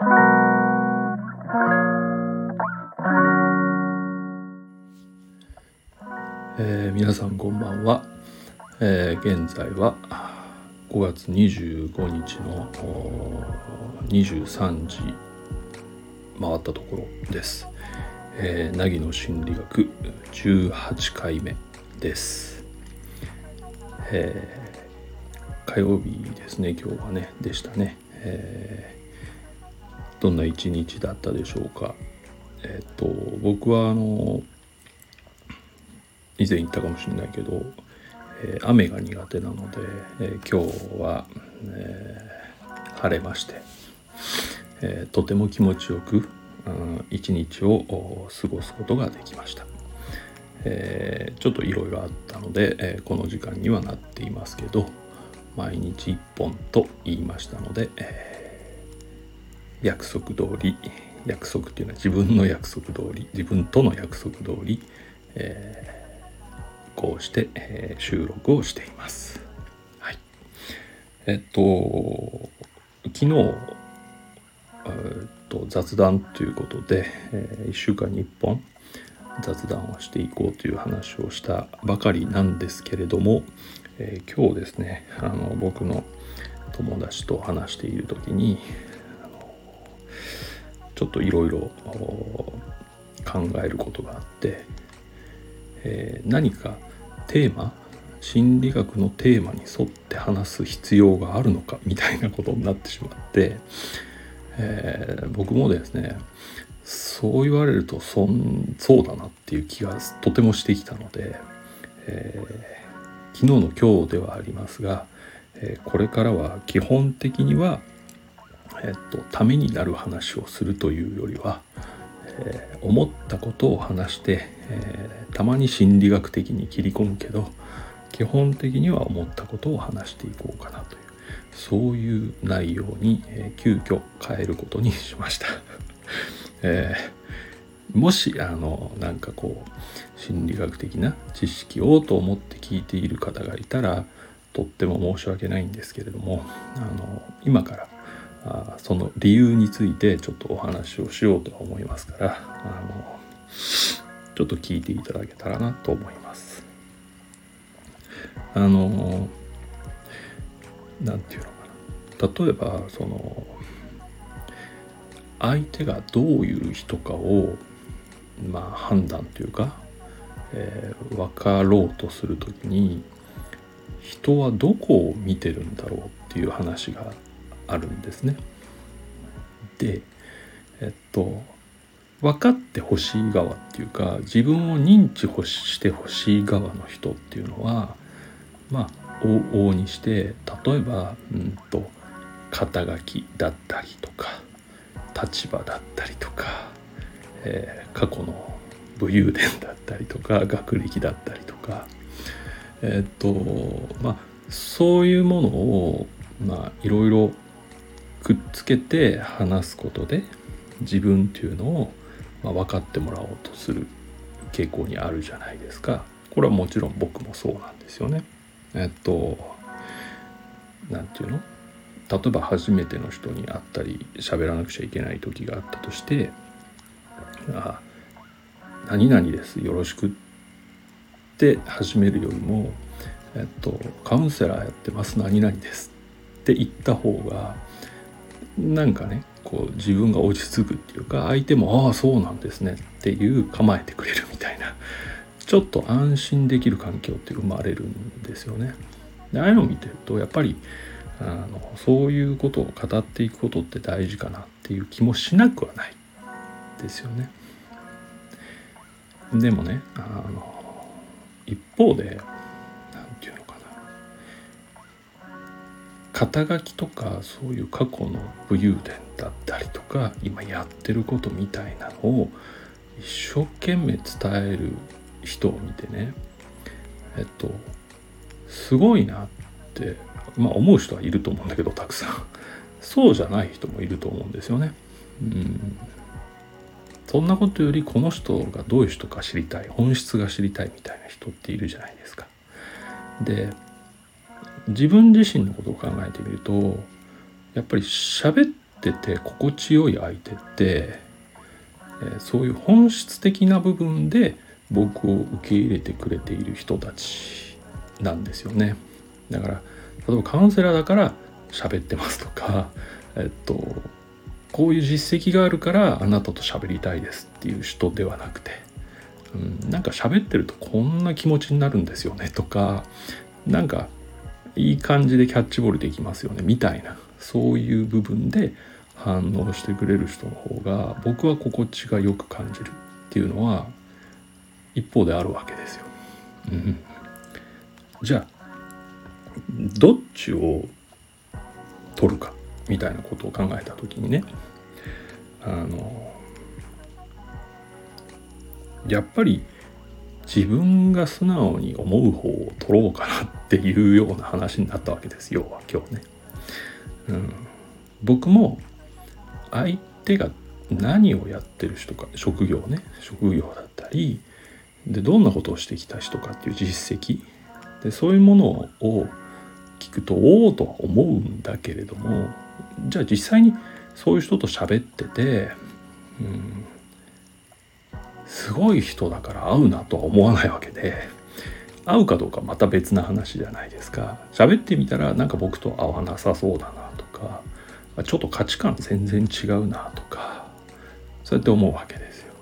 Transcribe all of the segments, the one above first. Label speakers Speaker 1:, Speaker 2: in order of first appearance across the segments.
Speaker 1: えー、皆さんこんばんは、えー、現在は5月25日の23時回ったところです、えー、凪の心理学18回目です、えー、火曜日ですね今日はねでしたね、えー、どんな一日だったでしょうかえっ、と僕はあの以前言ったかもしれないけど、えー、雨が苦手なので、えー、今日は、えー、晴れまして、えとても気持ちよく一日を過ごすことができました。えちょっといろいろあったので、えこの時間にはなっていますけど毎日1本と言いましたので、え約束通り約束っていうのは自分の約束通り自分との約束通り、えこうして、えー、収録をしています。はい。えっと、昨日、えっと、雑談ということで、えー、1週間に1本雑談をしていこうという話をしたばかりなんですけれども、えー、今日ですねあの僕の友達と話している時にちょっといろいろ考えることがあって、えー、何かテーマ心理学のテーマに沿って話す必要があるのかみたいなことになってしまって、えー、僕もですねそう言われるとそんそうだなっていう気がとてもしてきたので、えー、昨日の今日ではありますが、え、これからは基本的には、えっとためになる話をするというよりは、え思ったことを話して、えたまに心理学的に切り込むけど基本的には思ったことを話していこうかなというそういう内容に、え急遽変えることにしました、えー、もしあのなんかこう心理学的な知識をと思って聞いている方がいたらとっても申し訳ないんですけれどもあの今からあその理由についてちょっとお話をしようとは思いますからあのちょっと聞いていただけたらなと思います。あの何て言うのかな例えばその相手がどういう人かをまあ判断というか、えー、分かろうとする時に人はどこを見てるんだろうっていう話があるんですね。でえっと分かってほしい側っていうか自分を認知してほしい側の人っていうのはまあ往々にして例えばうんと肩書きだったりとか立場だったりとか、えー、過去の武勇伝だったりとか学歴だったりとかえー、っとまあそういうものをまあいろいろくっつけて話すことで自分っていうのを、ま、分かってもらおうとする傾向にあるじゃないですかこれはもちろん僕もそうなんですよね。えっと何て言うの？例えば初めての人に会ったり喋らなくちゃいけない時があったとして「あ何々ですよろしく」って始めるよりも「えっと、カウンセラーやってます何々です」って言った方がなんかねこう自分が落ち着くっていうか相手もああそうなんですねっていう構えてくれるみたいなちょっと安心できる環境って生まれるんですよね。でああいうのを見てるとやっぱりあのそういうことを語っていくことって大事かなっていう気もしなくはないですよね。でもねあの一方で肩書きとかそういう過去の武勇伝だったりとか今やってることみたいなのを一生懸命伝える人を見てねえっとすごいなってまあ思う人はいると思うんだけどたくさんそうじゃない人もいると思うんですよね。うんそんなことよりこの人がどういう人か知りたい本質が知りたいみたいな人っているじゃないですか。で自分自身のことを考えてみるとやっぱり喋ってて心地よい相手って、そういう本質的な部分で僕を受け入れてくれている人たちなんですよね。だから例えばカウンセラーだから喋ってますとか、えっと、こういう実績があるからあなたと喋りたいですっていう人ではなくて、うん、なんか喋ってるとこんな気持ちになるんですよねとかなんかいい感じでキャッチボールできますよね。みたいな。そういう部分で反応してくれる人の方が僕は心地がよく感じるっていうのは一方であるわけですよ。うん、じゃあどっちを取るかみたいなことを考えた時にねあのやっぱり自分が素直に思う方を取ろうかなっていうような話になったわけです要は今日ね。うん、僕も相手が何をやってる人か職業ね。職業だったりでどんなことをしてきた人かっていう実績。でそういうものを聞くとおおとは思うんだけれどもじゃあ実際にそういう人と喋ってて、うん、すごい人だから会うなとは思わないわけで会うかどうかまた別な話じゃないですか喋ってみたらなんか僕と会わなさそうだなとかちょっと価値観全然違うなとかそうやって思うわけですよ。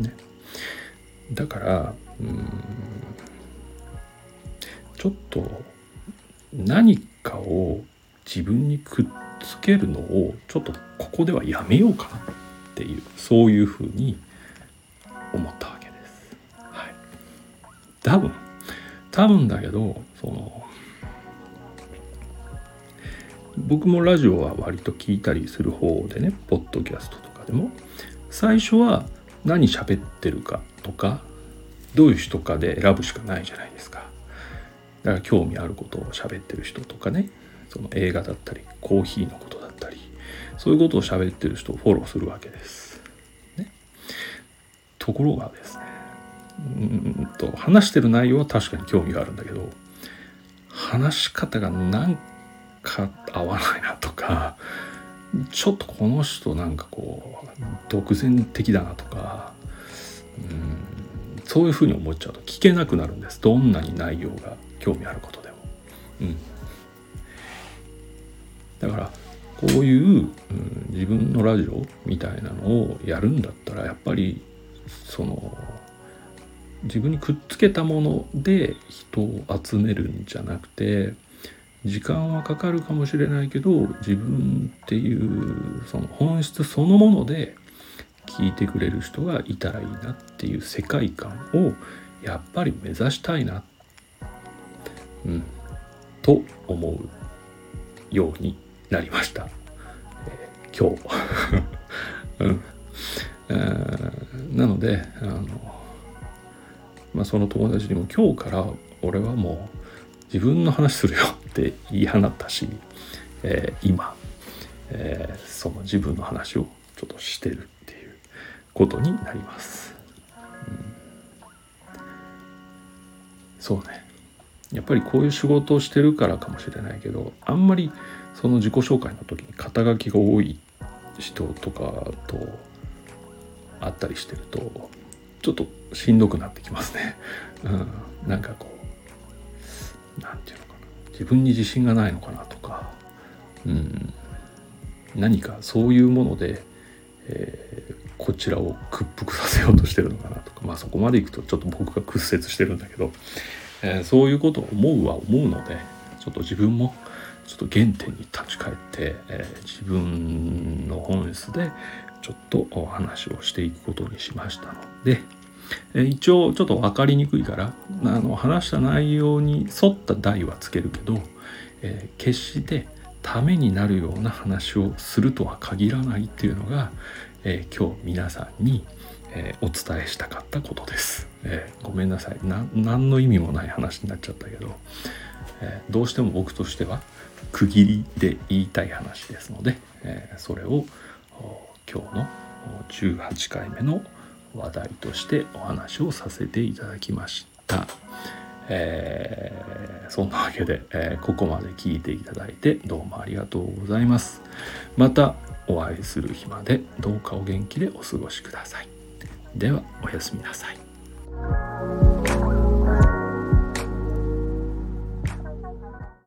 Speaker 1: ね、だからうんちょっと何かを自分にくっつけるのをちょっとここではやめようかなっていうそういうふうに思ったわけです。はい、多分多分だけどその僕もラジオは割と聞いたりする方でねポッドキャストとかでも最初は何喋ってるかとかどういう人かで選ぶしかないじゃないですか。だから興味あることを喋ってる人とかねその映画だったりコーヒーのことだったりそういうことを喋ってる人をフォローするわけです。ところがですねうんと話してる内容は確かに興味があるんだけど話し方がなんか合わないなとかちょっとこの人なんかこう独善的だなとかうんそういうふうに思っちゃうと聞けなくなるんですどんなに内容が興味あることでも。うん、だからこういう、うん、自分のラジオみたいなのをやるんだったらやっぱりその自分にくっつけたもので人を集めるんじゃなくて時間はかかるかもしれないけど自分っていうその本質そのもので聞いてくれる人がいたらいいなっていう世界観をやっぱり目指したいなうん、と思うようになりました、えー、今日、なのであの、まあ、その友達にも今日から俺はもう自分の話するよ って言い放ったし、えー、今、えー、その自分の話をちょっとしてるっていうことになります。うん、そうねやっぱりこういう仕事をしてるからかもしれないけどあんまりその自己紹介の時に肩書きが多い人とかと会ったりしてるとちょっとしんどくなってきますね。うん、なんかこう何て言うのかな。自分に自信がないのかなとか、うん、何かそういうもので、えー、こちらを屈服させようとしてるのかなとか。まあそこまでいくとちょっと僕が屈折してるんだけど。えー、そういうことを思うは思うのでちょっと自分もちょっと原点に立ち返って、えー、自分の本質でちょっとお話をしていくことにしましたので、えー、一応ちょっと分かりにくいからあの話した内容に沿った題はつけるけど、え決してためになるような話をするとは限らないっていうのが、え今日皆さんにえー、お伝えしたかったことです、えー、ごめんなさい。何の意味もない話になっちゃったけど、え、どうしても僕としては区切りで言いたい話ですので、えそれを今日の18回目の話題としてお話をさせていただきました、えー、そんなわけで、えー、ここまで聞いていただいてどうもありがとうございます。またお会いする日までどうかお元気でお過ごしください。ではおやすみなさい。